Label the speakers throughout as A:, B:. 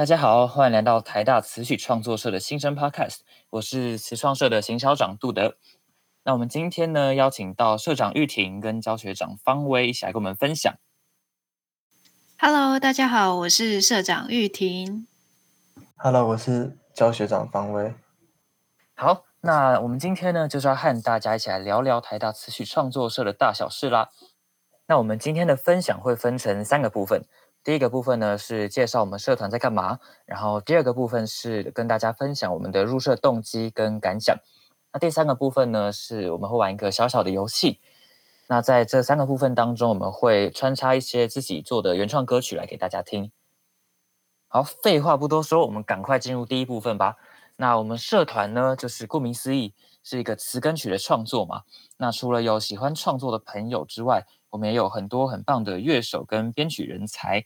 A: 大家好，欢迎来到台大词曲创作社的新生 Podcast，我是词创社的行销长杜德。那我们今天呢，邀请到社长玉婷跟教学长方威一起来跟我们分享。
B: Hello，大家好，我是社长玉婷。
C: Hello，我是教学长方威。
A: 好，那我们今天呢，就是要和大家一起来聊聊台大词曲创作社的大小事啦。那我们今天的分享会分成三个部分，第一个部分呢是介绍我们社团在干嘛，然后第二个部分是跟大家分享我们的入社动机跟感想，那第三个部分呢是我们会玩一个小小的游戏。那在这三个部分当中，我们会穿插一些自己做的原创歌曲来给大家听。好，废话不多说，我们赶快进入第一部分吧。那我们社团呢，就是顾名思义是一个词跟曲的创作嘛。那除了有喜欢创作的朋友之外，我们也有很多很棒的乐手跟编曲人才。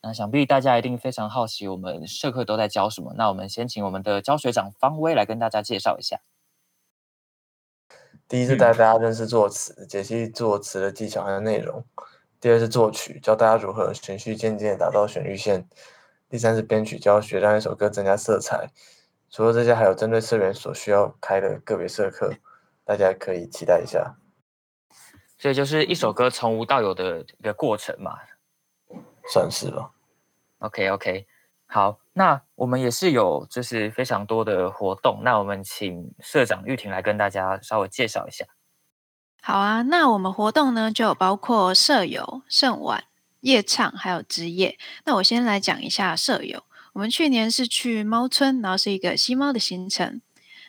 A: 那想必大家一定非常好奇，我们社课都在教什么？那我们先请我们的教学长方威来跟大家介绍一下。
C: 第一是带大家认识作词，解析作词的技巧和内容；第二是作曲，教大家如何循序渐进打造旋律线；第三是编曲教学，让一首歌增加色彩。除了这些，还有针对社员所需要开的个别社课，大家可以期待一下。
A: 所以就是一首歌从无到有的一个过程嘛。
C: 算是吧。
A: OK OK，好，那我们也是有就是非常多的活动，那我们请社长玉婷来跟大家稍微介绍一下。
B: 好啊，那我们活动呢就有包括社游、盛晚、夜唱，还有之夜。那我先来讲一下社游。我们去年是去猫村，然后是一个吸猫的行程，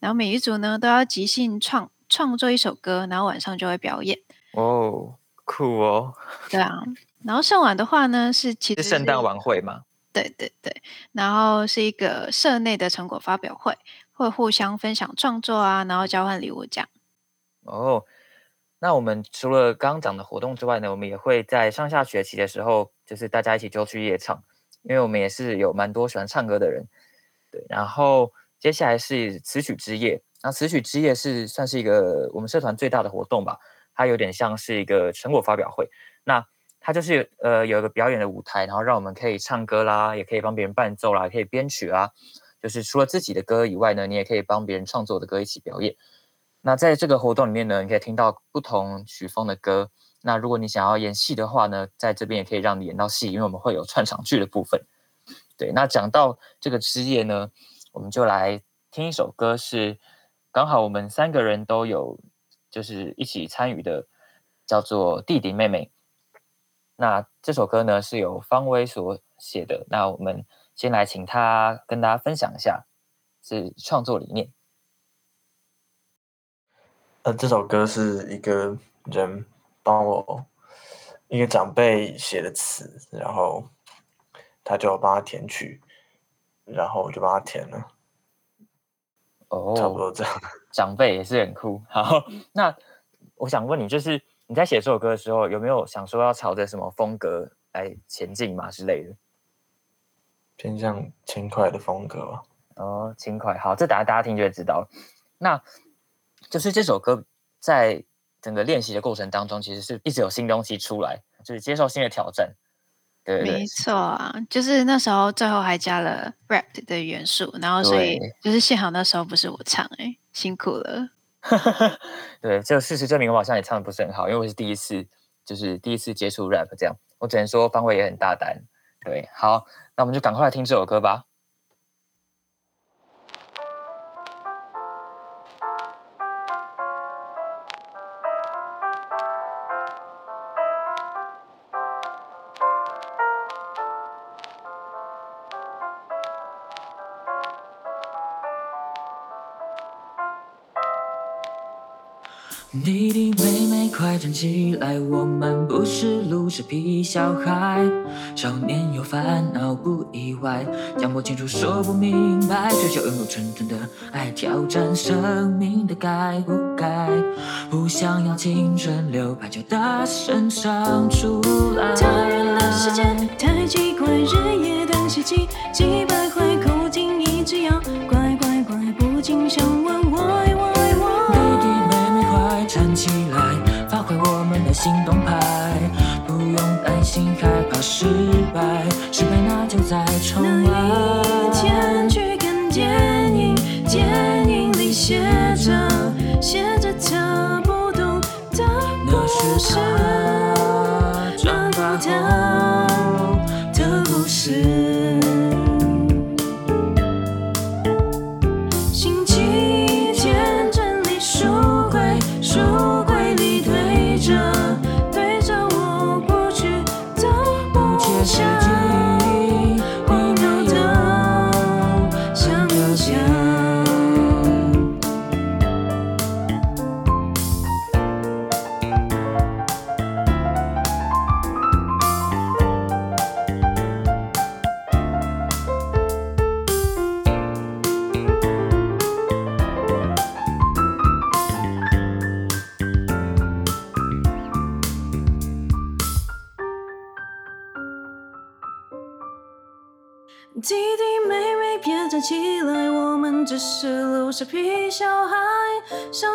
B: 然后每一组呢都要即兴创创作一首歌，然后晚上就会表演。
A: 哦，酷哦！
B: 对啊，然后盛晚的话呢是其实
A: 是圣诞晚会吗？
B: 对对对，然后是一个社内的成果发表会，会互相分享创作啊，然后交换礼物这样。
A: 哦，那我们除了刚刚讲的活动之外呢，我们也会在上下学期的时候，就是大家一起就去夜唱，因为我们也是有蛮多喜欢唱歌的人。对，然后接下来是词曲之夜，那词曲之夜是算是一个我们社团最大的活动吧，它有点像是一个成果发表会。那它就是呃有一个表演的舞台，然后让我们可以唱歌啦，也可以帮别人伴奏啦，可以编曲啊。就是除了自己的歌以外呢，你也可以帮别人创作的歌一起表演。那在这个活动里面呢，你可以听到不同曲风的歌。那如果你想要演戏的话呢，在这边也可以让你演到戏，因为我们会有串场剧的部分。对，那讲到这个之夜呢，我们就来听一首歌，是刚好我们三个人都有就是一起参与的，叫做《弟弟妹妹》。那这首歌呢是由方威所写的，那我们先来请他跟大家分享一下是创作理念。
C: 呃，这首歌是一个人帮我一个长辈写的词，然后他就帮他填曲，然后我就帮他填了。
A: 哦，
C: 差不多这样。
A: 长辈也是很酷。好，那我想问你，就是你在写这首歌的时候，有没有想说要朝着什么风格来前进嘛之类的？
C: 偏向轻快的风格吧。
A: 哦，轻快。好，这等下大家听就会知道了。那就是这首歌在整个练习的过程当中，其实是一直有新东西出来，就是接受新的挑战。对对
B: 没错啊，就是那时候最后还加了 rap 的元素，然后所以就是幸好那时候不是我唱、欸，哎，辛苦了。
A: 对，就事实证明我好像也唱的不是很好，因为我是第一次，就是第一次接触 rap 这样，我只能说方伟也很大胆。对，好，那我们就赶快来听这首歌吧。
D: 弟弟妹妹，快站起来！我们不是路是皮小孩，少年有烦恼不意外，讲不清楚说不明白，追求拥有纯纯的爱，挑战生命的该不该，不想要青春流排就大声唱出来。
E: 太远的世界太奇怪，日夜等希冀，几百
D: 怕失败，失败那就再重
F: 那一天。去看电影，电影里写着写着他不懂的
D: 那是他长大后的故事。
F: 是皮小孩，
D: 像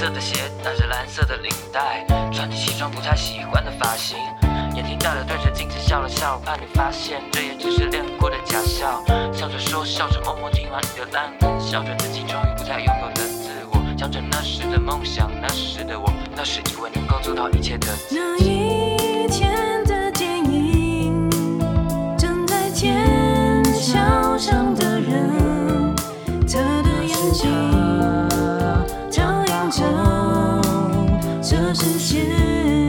D: 色的鞋，打着蓝色的领带，穿着西装不太喜欢的发型，眼睛大的对着镜子笑了笑，怕你发现这也只是练过的假笑。笑着说，笑着默默听完你的烂梗，笑着自己终于不再拥有的自我，讲着那时的梦想，那时的我，那时以为能够做到一切的
F: 那。一天的电影，正在天桥上实现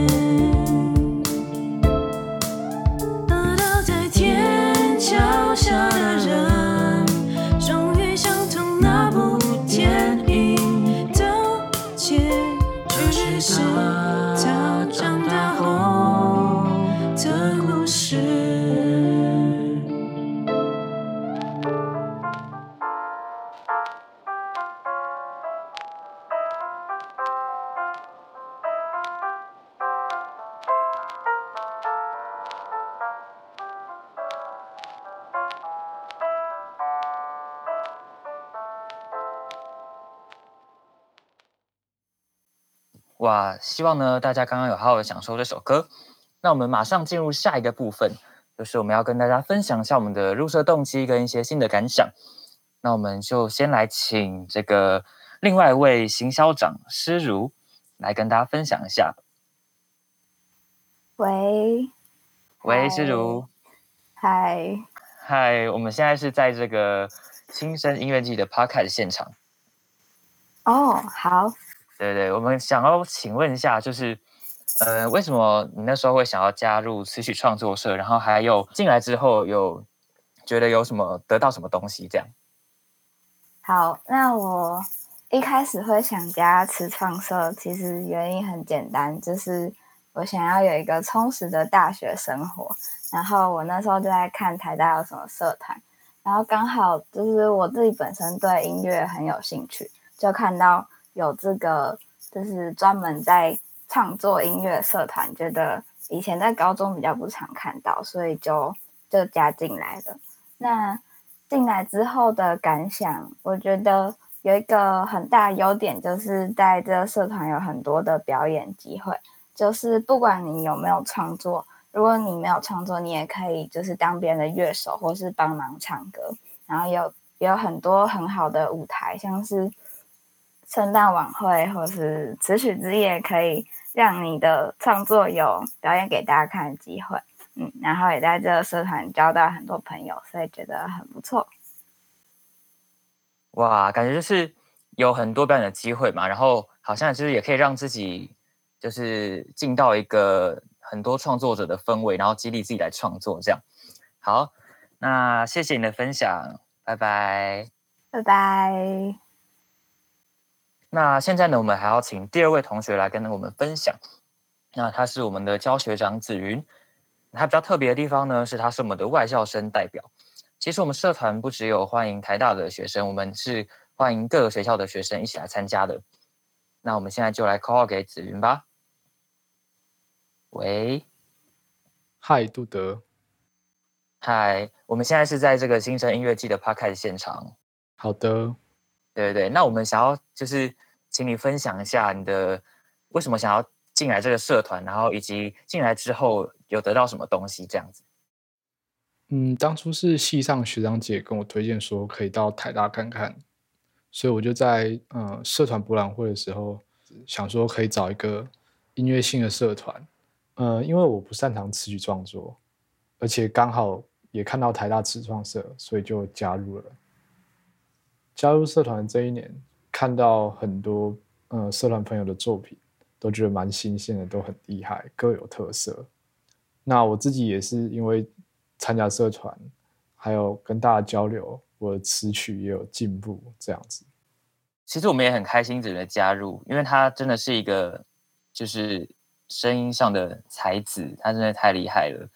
A: 哇，希望呢大家刚刚有好好的享受这首歌。那我们马上进入下一个部分，就是我们要跟大家分享一下我们的入社动机跟一些新的感想。那我们就先来请这个另外一位行销长施如来跟大家分享一下。
G: 喂，
A: 喂，
G: 嗨
A: 施如，
G: 嗨，
A: 嗨，我们现在是在这个新生音乐季的 Podcast 现场。
G: 哦，好，
A: 对对，我们想要请问一下，就是呃，为什么你那时候会想要加入词曲创作社？然后还有进来之后有觉得有什么得到什么东西？这样
G: 好，那我一开始会想加词创社，其实原因很简单，就是我想要有一个充实的大学生活。然后我那时候就在看台大有什么社团，然后刚好就是我自己本身对音乐很有兴趣，就看到有这个就是专门在创作音乐社团，觉得以前在高中比较不常看到，所以就就加进来了。那进来之后的感想，我觉得有一个很大的优点，就是在这个社团有很多的表演机会，就是不管你有没有创作，如果你没有创作，你也可以就是当别人的乐手，或是帮忙唱歌，然后有有很多很好的舞台，像是圣诞晚会或是词曲之夜，可以让你的创作有表演给大家看的机会。嗯，然后也在这个社团交到很多朋友，所以觉得很不错。
A: 哇，感觉就是有很多表演的机会嘛，然后好像就是也可以让自己就是进到一个很多创作者的氛围，然后激励自己来创作这样。好，那谢谢你的分享，拜拜。
G: 拜拜。
A: 那现在呢，我们还要请第二位同学来跟我们分享。那他是我们的教学长子云，他比较特别的地方呢，是他是我们的外校生代表。其实我们社团不只有欢迎台大的学生，我们是欢迎各个学校的学生一起来参加的。那我们现在就来 call 给子云吧。喂，
H: 嗨，杜德，
A: 嗨，我们现在是在这个新生音乐季的 podcast 现场。
H: 好的，
A: 对对对，那我们想要就是请你分享一下你的为什么想要进来这个社团，然后以及进来之后有得到什么东西这样子。
H: 嗯，当初是系上学长姐跟我推荐说可以到台大看看，所以我就在呃社团博览会的时候想说可以找一个音乐性的社团，呃，因为我不擅长词曲创作，而且刚好也看到台大词创社，所以就加入了。加入社团这一年，看到很多呃社团朋友的作品，都觉得蛮新鲜的，都很厉害，各有特色。那我自己也是因为参加社团，还有跟大家交流，我的词曲也有进步，这样子。
A: 其实我们也很开心子云的加入，因为他真的是一个就是声音上的才子，他真的太厉害了。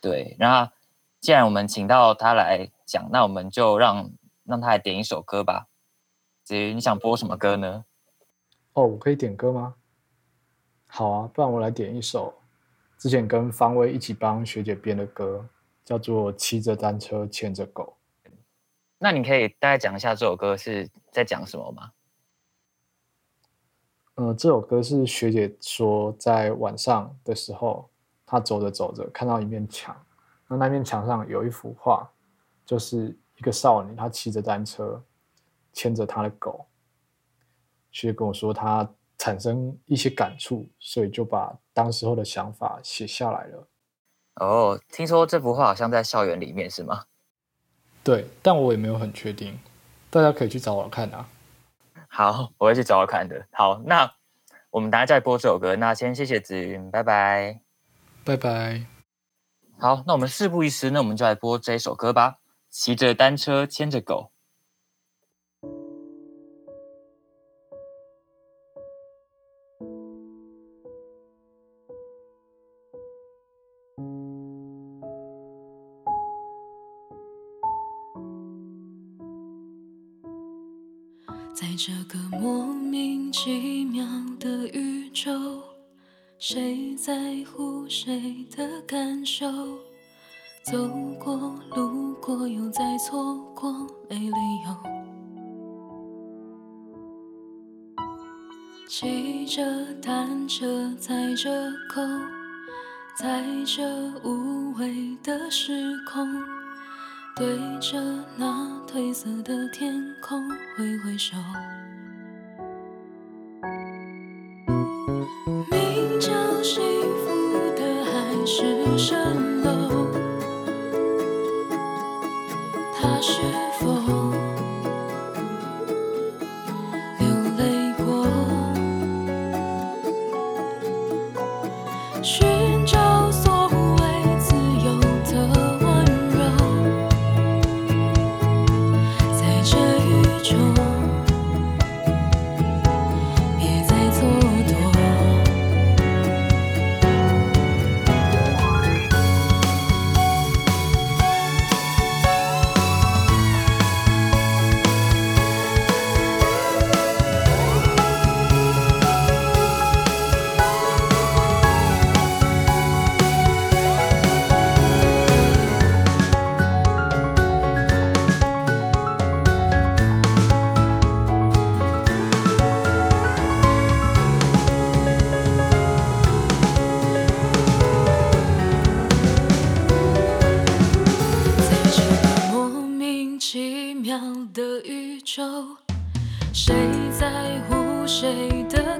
A: 对，那既然我们请到他来讲，那我们就让让他来点一首歌吧。子瑜，你想播什么歌呢？
H: 哦，我可以点歌吗？好啊，不然我来点一首之前跟方威一起帮学姐编的歌，叫做《骑着单车牵着狗》。
A: 那你可以大概讲一下这首歌是在讲什么吗？
H: 呃，这首歌是学姐说，在晚上的时候，她走着走着看到一面墙，那那面墙上有一幅画，就是一个少女，她骑着单车，牵着她的狗。学姐跟我说，她产生一些感触，所以就把当时候的想法写下来了。
A: 哦，听说这幅画好像在校园里面是吗？
H: 对，但我也没有很确定，大家可以去找我看啊。
A: 好，我会去找我看的。好，那我们等下再播这首歌。那先谢谢子云，拜拜。
H: 拜拜。
A: 好，那我们事不宜迟，那我们就来播这一首歌吧。骑着单车，牵着狗。
E: 在这个莫名其妙的宇宙，谁在乎谁的感受？走过，路过，又再错过，没理由。骑着单车，载着狗，在这无味的时空。对着那褪色的天空挥挥手，寻找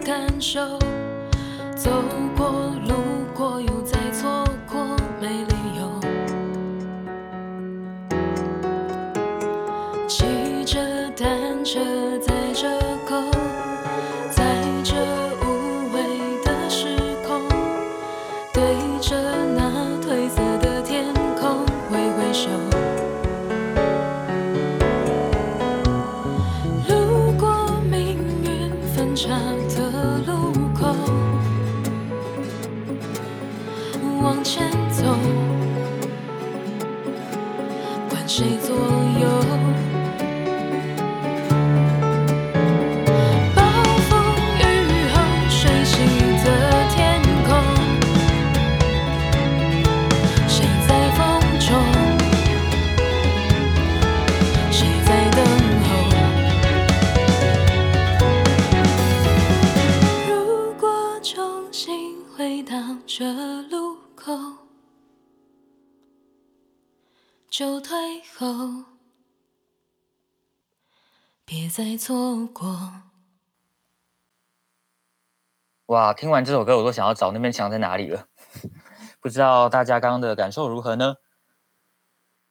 E: 感受？走过，路往前走，管谁左右。再错过。
A: 哇，听完这首歌，我都想要找那面墙在哪里了。不知道大家刚刚的感受如何呢？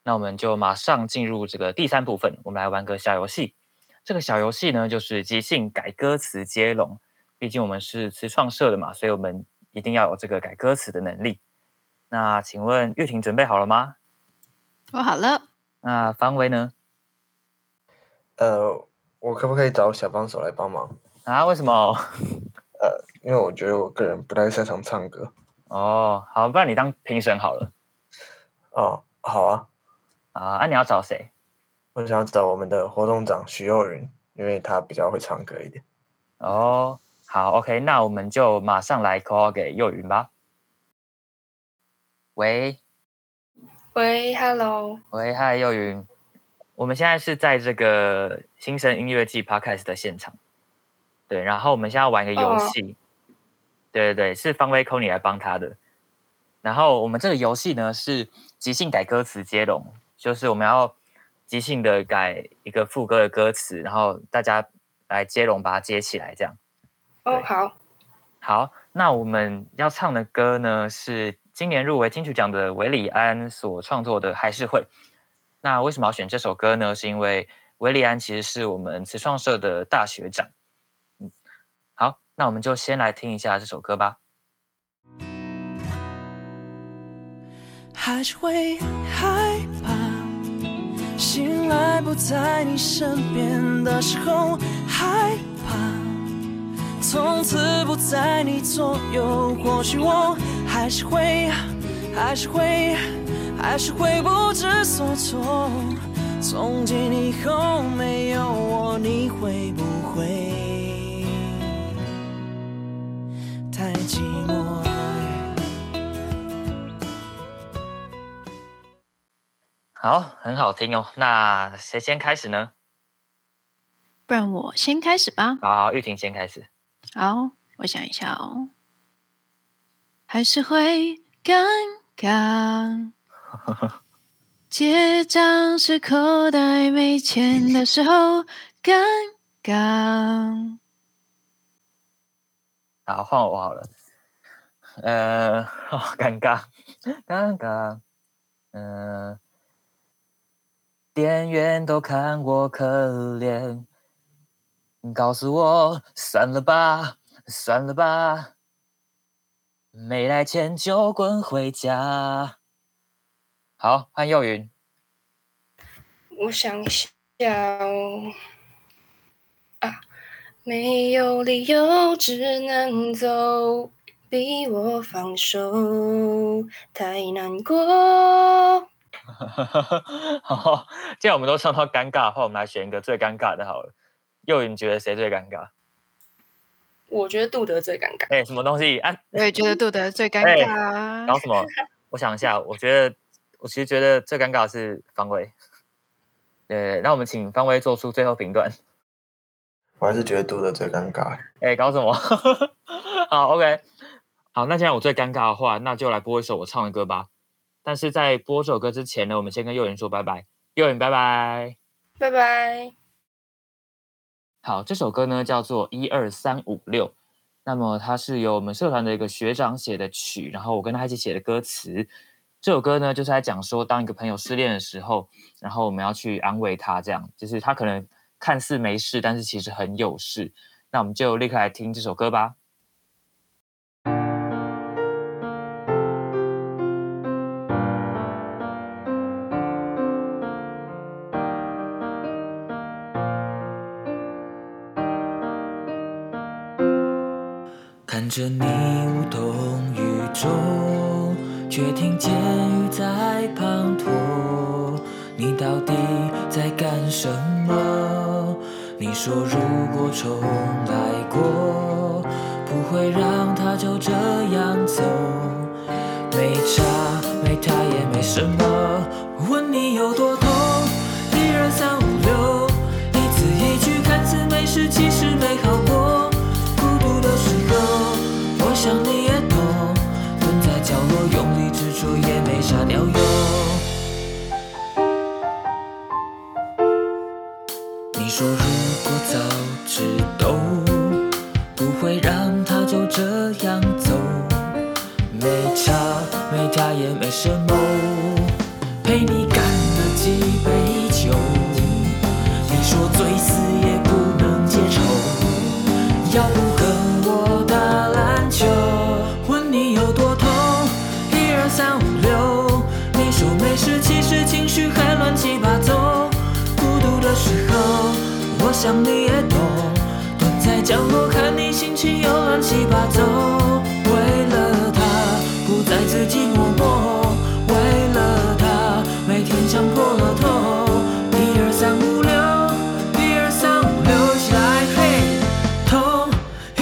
A: 那我们就马上进入这个第三部分，我们来玩个小游戏。这个小游戏呢，就是即兴改歌词接龙。毕竟我们是词创社的嘛，所以我们一定要有这个改歌词的能力。那请问玉婷准备好了吗？
B: 我好了，
A: 那方威呢？
C: 呃，我可不可以找小帮手来帮忙？
A: 啊，为什么？
C: 呃，因为我觉得我个人不太擅长唱歌。
A: 哦，好，不然你当评审好了。
C: 哦，好啊，
A: 啊，那、你要找谁？
C: 我想要找我们的活动长徐幼云，因为他比较会唱歌一点。
A: 哦，好，OK，那我们就马上来 call 给幼云吧。喂，
I: 喂，Hello，
A: 喂，嗨，幼云，我们现在是在这个新生音乐季 Podcast 的现场，对，然后我们现在要玩一个游
I: 哦
A: 戏，对对对，是方威 c o n y 来帮他的。然后我们这个游戏呢是即兴改歌词接龙，就是我们要即兴的改一个副歌的歌词，然后大家来接龙把它接起来，这样。
I: 哦，
A: 对
I: 好，
A: 好，那我们要唱的歌呢是今年入围金曲奖的韦礼安所创作的《还是会》。那为什么要选这首歌呢？是因为韦礼安其实是我们词创社的大学长。嗯，好，那我们就先来听一下这首歌吧。
E: 还是会害怕，醒来不在你身边的时候害怕，从此不在你左右。或许我还是会，还是会，还是会不知所措。从今以后没有我，你会不会太寂寞？
A: 好，很好听哦。那谁先开始呢？
B: 不然我先开始吧。
A: 好好，玉婷先开始。
B: 好，我想一下哦，还是会尴尬。结账时口袋没钱的时候，尴尬。
A: 好，换我好了。呃，好尴尬，尴尬。嗯、店员都看我可怜，告诉我算了吧，算了吧，没来钱就滚回家。好，换幼云。
I: 我想一下哦，啊，没有理由只能走，逼我放手，太难过。
A: 好，既然我们都唱到尴尬的话，我们来选一个最尴尬的好了。幼云觉得谁最尴尬？
I: 我觉得杜德最尴尬。
A: 哎、什么东西？啊，
B: 我也觉得杜德最尴
A: 哎
B: 尬啊。
A: 搞什么？我想一下，我觉得我其实觉得最尴尬的是方威。对，那我们请方威做出最后评断。
C: 我还是觉得读的最尴尬。
A: 哎、搞什么？好，OK，好，那既然我最尴尬的话，那就来播一首我唱的歌吧。但是在播这首歌之前呢，我们先跟幼云说拜拜。幼云，拜拜。
I: 拜拜。
A: 好，这首歌呢叫做一二三五六，那么它是由我们社团的一个学长写的曲，然后我跟他一起写的歌词。这首歌呢就是在讲说，当一个朋友失恋的时候，然后我们要去安慰他，这样就是他可能看似没事，但是其实很有事。那我们就立刻来听这首歌吧。
D: 看着你到底在干什么？你说如果重来过，不会让他就这样走。没差，没他七八糟。为了他，不再自己默默。为了他，每天想破了头。一二三五六，一二三五六，起来嘿！痛，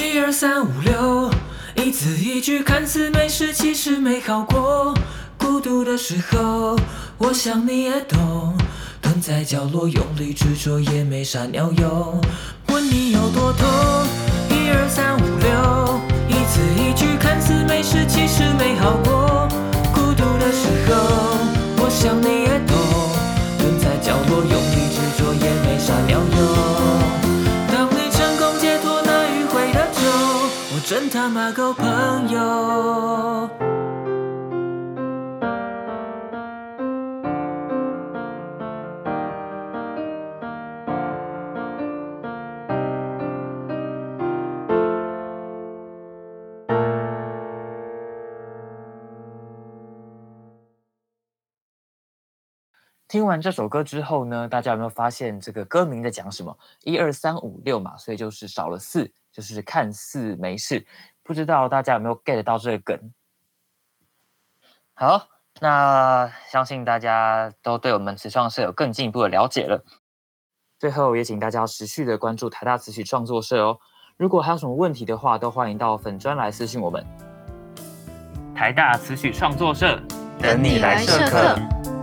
D: 一二三五六，一字一句看似没事，其实没好过。孤独的时候，我想你也懂。蹲在角落用力执着，也没啥鸟用。问你有多痛？一二三五六，一字一句看似没事，其实没好过。孤独的时候，我想你也懂。蹲在角落用力执着，也没啥鸟用。当你成功解脱那迂回的咒，我真他妈够朋友。
A: 听完这首歌之后呢，大家有没有发现这个歌名在讲什么？一二三五六嘛，所以就是少了四，就是看似没事。不知道大家有没有 get 到这个梗？好，那相信大家都对我们词创社有更进一步的了解了。最后也请大家持续的关注台大词曲创作社哦。如果还有什么问题的话，都欢迎到粉专来私信我们。台大词曲创作社
B: 等你来社课。